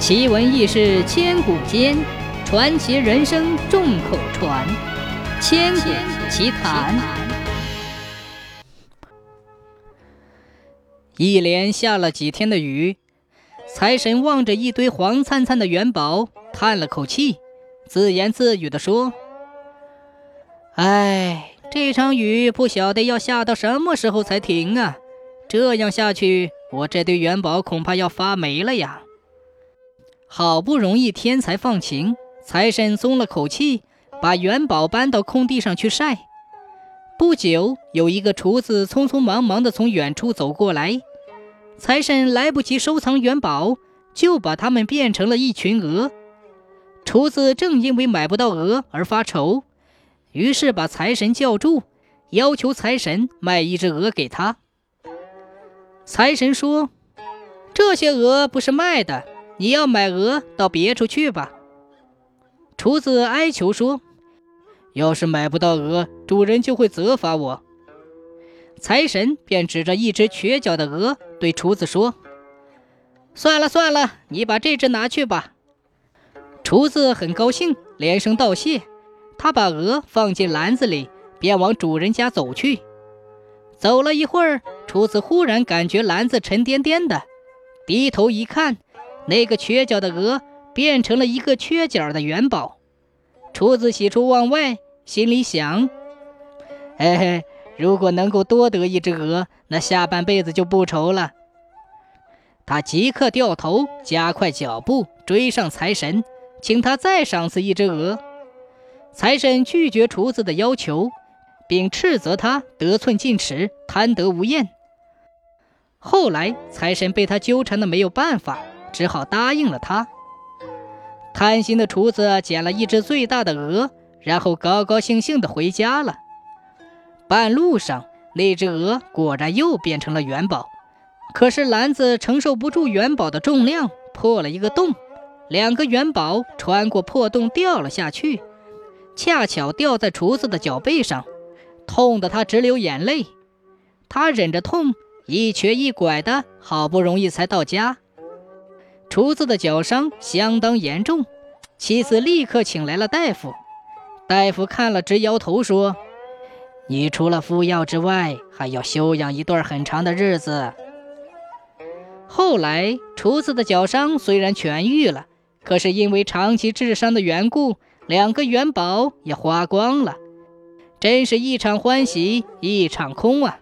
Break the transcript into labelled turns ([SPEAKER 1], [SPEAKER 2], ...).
[SPEAKER 1] 奇闻异事千古间，传奇人生众口传。千古奇谈。一连下了几天的雨，财神望着一堆黄灿灿的元宝，叹了口气，自言自语地说：“哎，这场雨不晓得要下到什么时候才停啊！这样下去，我这堆元宝恐怕要发霉了呀。”好不容易天才放晴，财神松了口气，把元宝搬到空地上去晒。不久，有一个厨子匆匆忙忙地从远处走过来，财神来不及收藏元宝，就把它们变成了一群鹅。厨子正因为买不到鹅而发愁，于是把财神叫住，要求财神卖一只鹅给他。财神说：“这些鹅不是卖的。”你要买鹅，到别处去吧。厨子哀求说：“要是买不到鹅，主人就会责罚我。”财神便指着一只瘸脚的鹅，对厨子说：“算了算了，你把这只拿去吧。”厨子很高兴，连声道谢。他把鹅放进篮子里，便往主人家走去。走了一会儿，厨子忽然感觉篮子沉甸甸的，低头一看。那个缺角的鹅变成了一个缺角的元宝，厨子喜出望外，心里想：“嘿嘿，如果能够多得一只鹅，那下半辈子就不愁了。”他即刻掉头，加快脚步追上财神，请他再赏赐一只鹅。财神拒绝厨子的要求，并斥责他得寸进尺、贪得无厌。后来，财神被他纠缠的没有办法。只好答应了他。贪心的厨子捡了一只最大的鹅，然后高高兴兴地回家了。半路上，那只鹅果然又变成了元宝，可是篮子承受不住元宝的重量，破了一个洞，两个元宝穿过破洞掉了下去，恰巧掉在厨子的脚背上，痛得他直流眼泪。他忍着痛，一瘸一拐的，好不容易才到家。厨子的脚伤相当严重，妻子立刻请来了大夫。大夫看了直摇头，说：“你除了敷药之外，还要休养一段很长的日子。”后来，厨子的脚伤虽然痊愈了，可是因为长期治伤的缘故，两个元宝也花光了，真是一场欢喜一场空啊！